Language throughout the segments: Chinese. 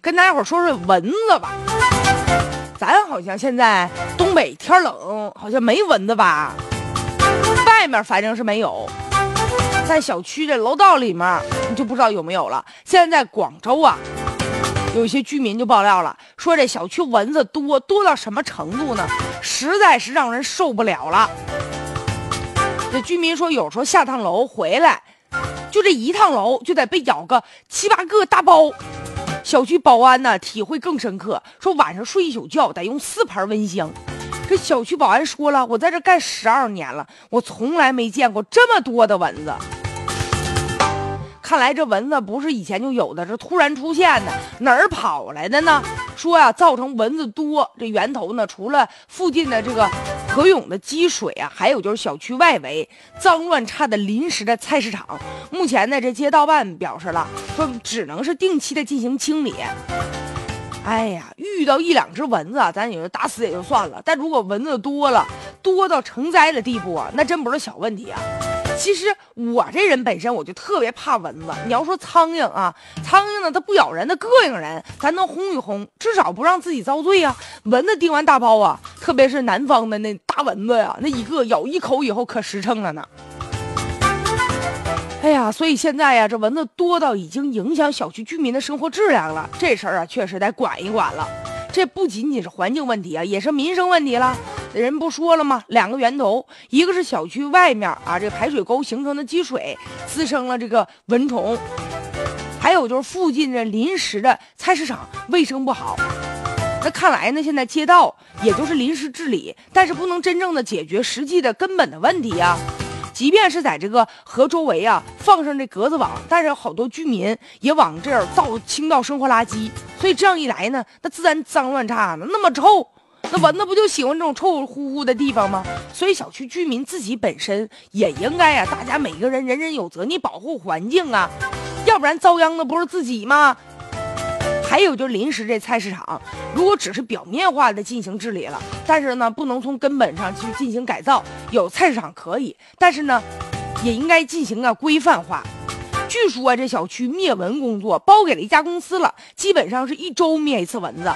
跟大家伙说说蚊子吧。咱好像现在东北天冷，好像没蚊子吧？外面反正是没有，在小区的楼道里面，你就不知道有没有了。现在在广州啊，有一些居民就爆料了，说这小区蚊子多多到什么程度呢？实在是让人受不了了。这居民说，有时候下趟楼回来，就这一趟楼就得被咬个七八个大包。小区保安呢，体会更深刻，说晚上睡一宿觉得用四盘蚊香。这小区保安说了，我在这干十二年了，我从来没见过这么多的蚊子。看来这蚊子不是以前就有的，是突然出现的，哪儿跑来的呢？说呀，造成蚊子多这源头呢，除了附近的这个河涌的积水啊，还有就是小区外围脏乱差的临时的菜市场。目前呢，这街道办表示了，说只能是定期的进行清理。哎呀，遇到一两只蚊子，咱也就打死也就算了，但如果蚊子多了，多到成灾的地步啊，那真不是小问题啊。其实我这人本身我就特别怕蚊子。你要说苍蝇啊，苍蝇呢它不咬人，它膈应人，咱能轰一轰，至少不让自己遭罪呀。蚊子叮完大包啊，特别是南方的那大蚊子呀，那一个咬一口以后可实诚了呢。哎呀，所以现在呀，这蚊子多到已经影响小区居民的生活质量了，这事儿啊确实得管一管了。这不仅仅是环境问题啊，也是民生问题了。人不说了吗？两个源头，一个是小区外面啊，这排水沟形成的积水滋生了这个蚊虫，还有就是附近的临时的菜市场卫生不好。那看来呢，现在街道也就是临时治理，但是不能真正的解决实际的根本的问题呀。即便是在这个河周围啊放上这格子网，但是好多居民也往这儿倒倾倒生活垃圾，所以这样一来呢，那自然脏乱差呢，那么臭。那蚊子不就喜欢这种臭乎乎的地方吗？所以小区居民自己本身也应该啊，大家每个人人人有责，你保护环境啊，要不然遭殃的不是自己吗？还有就是临时这菜市场，如果只是表面化的进行治理了，但是呢，不能从根本上去进行改造。有菜市场可以，但是呢，也应该进行啊规范化。据说这小区灭蚊工作包给了一家公司了，基本上是一周灭一次蚊子。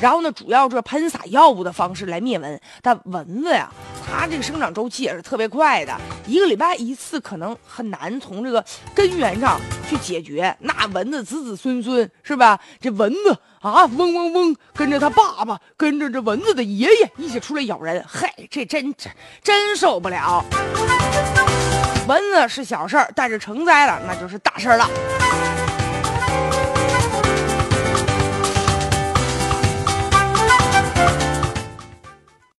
然后呢，主要是喷洒药物的方式来灭蚊，但蚊子呀，它这个生长周期也是特别快的，一个礼拜一次可能很难从这个根源上去解决。那蚊子子子孙孙是吧？这蚊子啊，嗡嗡嗡，跟着他爸爸，跟着这蚊子的爷爷一起出来咬人，嗨，这真真真受不了。蚊子是小事儿，但是成灾了那就是大事儿了。